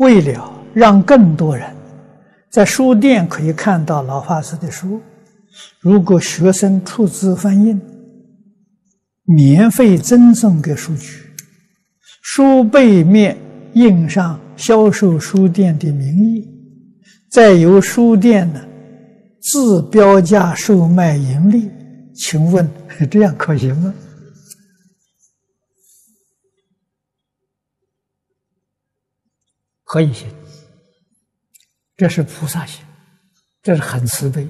为了让更多人在书店可以看到老法师的书，如果学生出资翻印，免费赠送给书局，书背面印上销售书店的名义，再由书店呢自标价售卖盈利，请问 这样可行吗？可以行，这是菩萨行，这是很慈悲。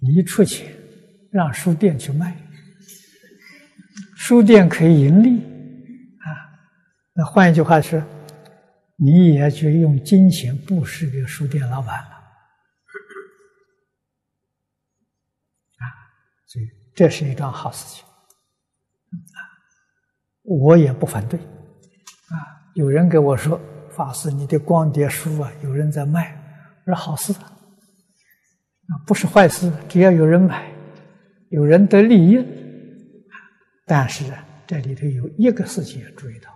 你出钱让书店去卖，书店可以盈利啊。那换一句话说，你也去用金钱布施给书店老板了啊。所以这是一桩好事情啊，我也不反对啊。有人给我说。法师，你的光碟书啊，有人在卖，我说好事啊，不是坏事，只要有人买，有人得利益。但是啊，这里头有一个事情要注意到，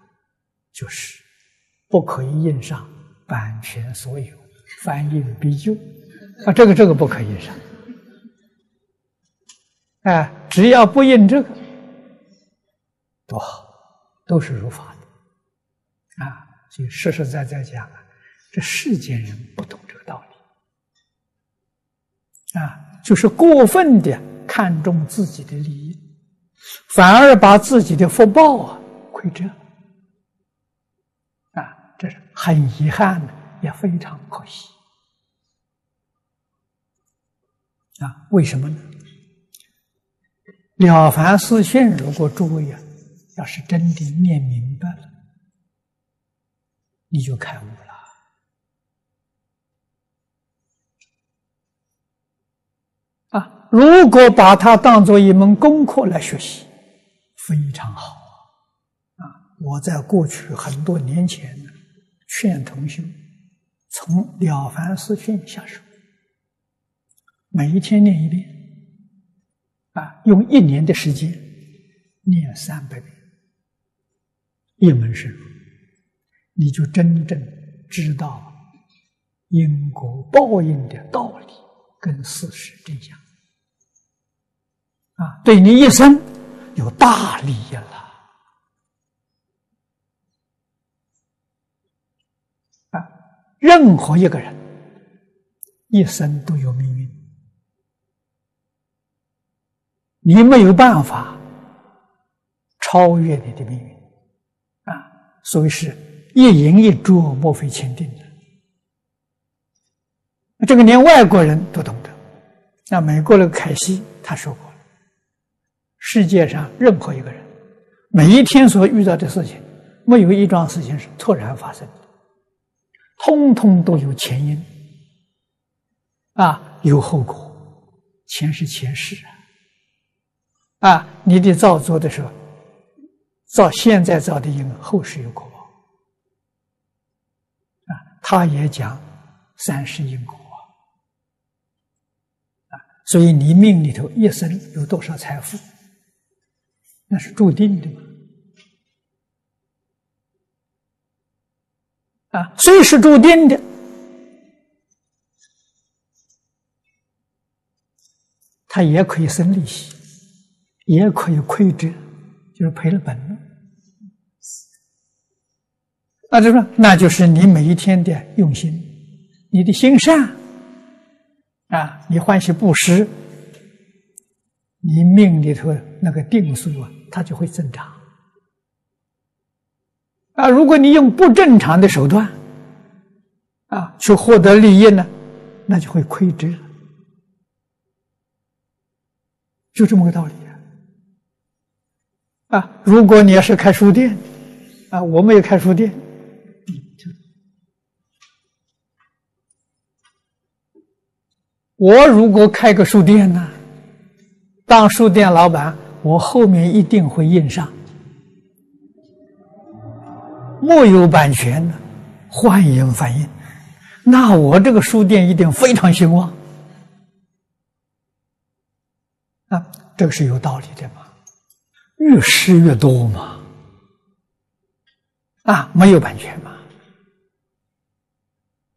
就是不可以印上版权所有，翻印必究啊，这个这个不可以印上。哎，只要不印这个，多好，都是如法的就实实在在讲啊，这世间人不懂这个道理，啊，就是过分的看重自己的利益，反而把自己的福报啊亏折，啊，这是很遗憾的，也非常可惜，啊，为什么呢？《了凡四训》如果诸位啊，要是真的念明白了。你就开悟了啊！如果把它当做一门功课来学习，非常好啊！我在过去很多年前呢，劝同学从《了凡四训》下手，每一天念一遍啊，用一年的时间念三百遍，一门深入。你就真正知道因果报应的道理跟事实真相啊，对你一生有大利益了啊！任何一个人一生都有命运，你没有办法超越你的命运啊，所以是。一饮一啄，莫非前定的。这个连外国人都懂得。那美国那个凯西他说过：世界上任何一个人，每一天所遇到的事情，没有一桩事情是突然发生的，通通都有前因，啊，有后果。前是前世啊，啊，你的造作的时候，造现在造的因，后世有果。他也讲三世因果啊，所以你命里头一生有多少财富，那是注定的嘛。啊，虽是注定的，他也可以生利息，也可以亏折，就是赔了本了。那就说，那就是你每一天的用心，你的心善啊，你欢喜布施，你命里头那个定数啊，它就会增长。啊，如果你用不正常的手段啊去获得利益呢，那就会亏折，就这么个道理啊。啊，如果你要是开书店，啊，我们也开书店。我如果开个书店呢，当书店老板，我后面一定会印上。没有版权的，欢迎反映。那我这个书店一定非常兴旺。啊，这个是有道理的嘛，越施越多嘛，啊，没有版权嘛，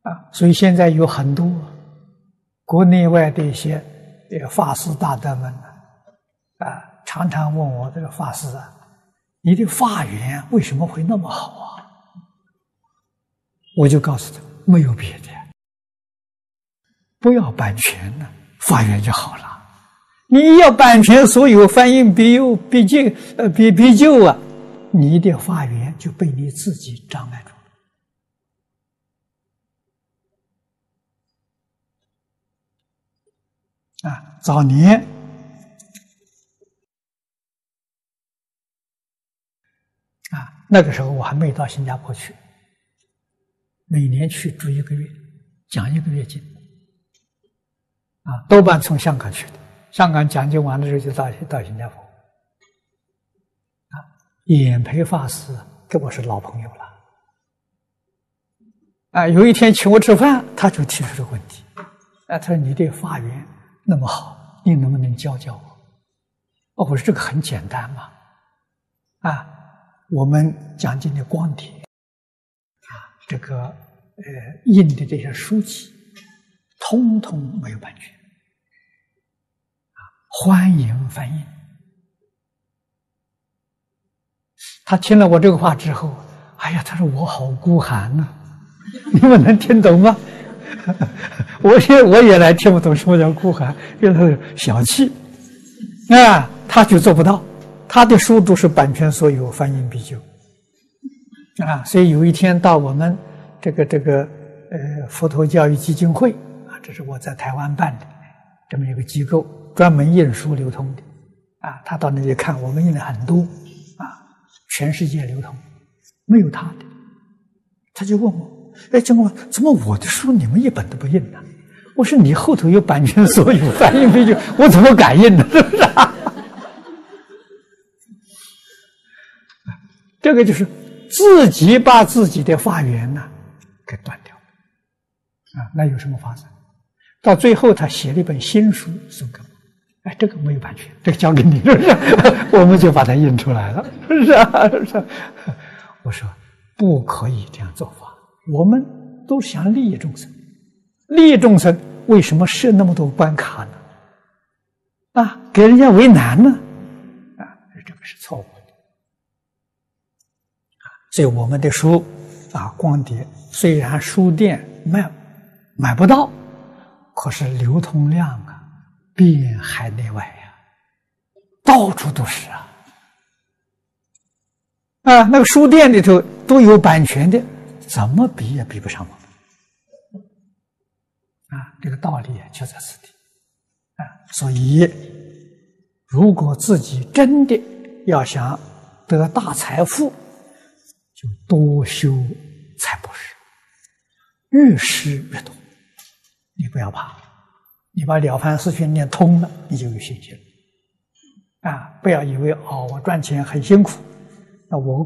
啊，所以现在有很多国内外的一些法师大德们啊，常常问我这个法师啊，你的法缘为什么会那么好啊？我就告诉他，没有别的，不要版权了，法缘就好了。你要版权所有，翻译必有必就，呃，必必就啊，你的法缘就被你自己障碍住。啊，早年啊，那个时候我还没到新加坡去，每年去住一个月，讲一个月经，啊，多半从香港去的。香港讲经完了之后就到到新加坡，啊，演培法师跟我是老朋友了，啊，有一天请我吃饭，他就提出这个问题，啊，他说你的法缘。那么好，你能不能教教我？哦，我说这个很简单嘛，啊，我们讲经的光碟，啊，这个呃印的这些书籍，通通没有版权，啊，欢迎翻译。他听了我这个话之后，哎呀，他说我好孤寒呐，啊，你们能听懂吗？我现我原来听不懂什么叫孤寒，原来是小气，啊，他就做不到，他的书都是版权所有，翻印必究，啊，所以有一天到我们这个这个呃佛陀教育基金会啊，这是我在台湾办的这么一个机构，专门印书流通的，啊，他到那里看，我们印了很多，啊，全世界流通，没有他的，他就问我。哎，怎么怎么我的书你们一本都不印呢？我说你后头有版权所有，翻印费就，我怎么敢印呢？是不是？这个就是自己把自己的发源呢给断掉啊！那有什么法子？到最后他写了一本新书送给我，哎，这个没有版权，这个交给你，是不是？我们就把它印出来了，是不是？是不是？我说不可以这样做法。我们都想利益众生，利益众生为什么设那么多关卡呢？啊，给人家为难呢？啊，这个是错误的。啊，所以我们的书啊，光碟虽然书店卖买不到，可是流通量啊，遍海内外呀，到处都是啊。啊，那个书店里头都有版权的。怎么比也比不上我们啊！这个道理就在此地啊！所以，如果自己真的要想得大财富，就多修财布施，越施越多。你不要怕，你把《了凡四训》念通了，你就有信心了啊！不要以为哦，我赚钱很辛苦，那我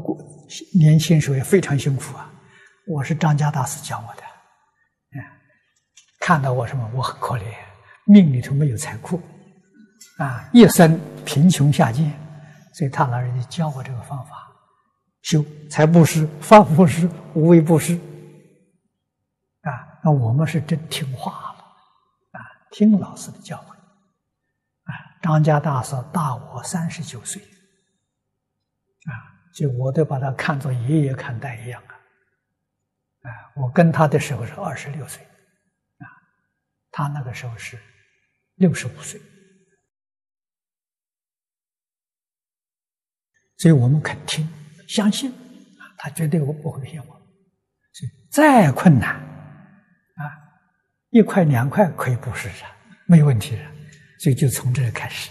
年轻时候也非常辛苦啊。我是张家大师教我的，嗯，看到我什么？我很可怜，命里头没有财库，啊，一生贫穷下贱，所以他老人家教我这个方法，修财布施、法布施、无为布施，啊，那我们是真听话了，啊，听老师的教诲，啊，张家大师大我三十九岁，啊，就我都把他看作爷爷看待一样啊。啊，我跟他的时候是二十六岁，啊，他那个时候是六十五岁，所以我们肯听、相信，啊，他绝对不不会骗我。所以再困难，啊，一块两块可以布施啊，没问题的。所以就从这里开始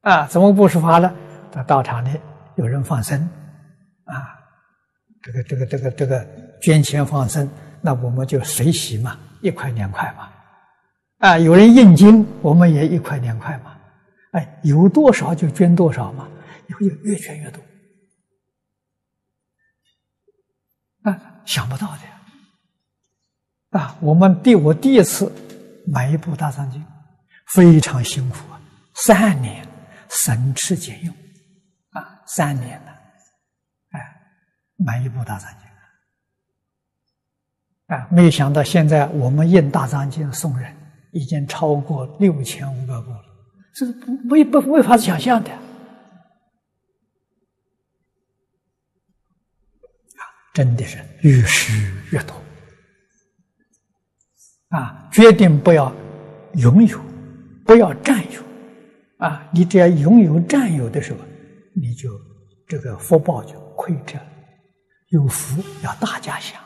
啊，啊，怎么布施法呢？到道场里有人放生，啊。这个这个这个这个捐钱放生，那我们就随喜嘛，一块两块嘛，啊，有人印经，我们也一块两块嘛，哎，有多少就捐多少嘛，以后就越捐越多，啊，想不到的，啊，我们第我第一次买一部大藏经，非常辛苦啊，三年省吃俭用，啊，三年了。买一部大藏经，啊，没有想到现在我们印大藏经送人已经超过六千五百部了，这是不没不没法想象的。啊，真的是越施越多。啊，决定不要拥有，不要占有。啊，你只要拥有占有的时候，你就这个福报就亏着了。有福要大家享，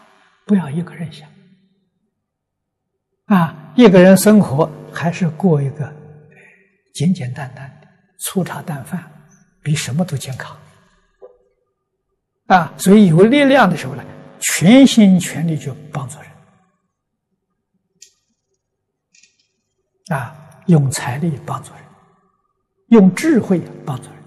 不要一个人享。啊，一个人生活还是过一个简简单单的粗茶淡饭，比什么都健康。啊，所以有力量的时候呢，全心全力去帮助人。啊，用财力帮助人，用智慧帮助人。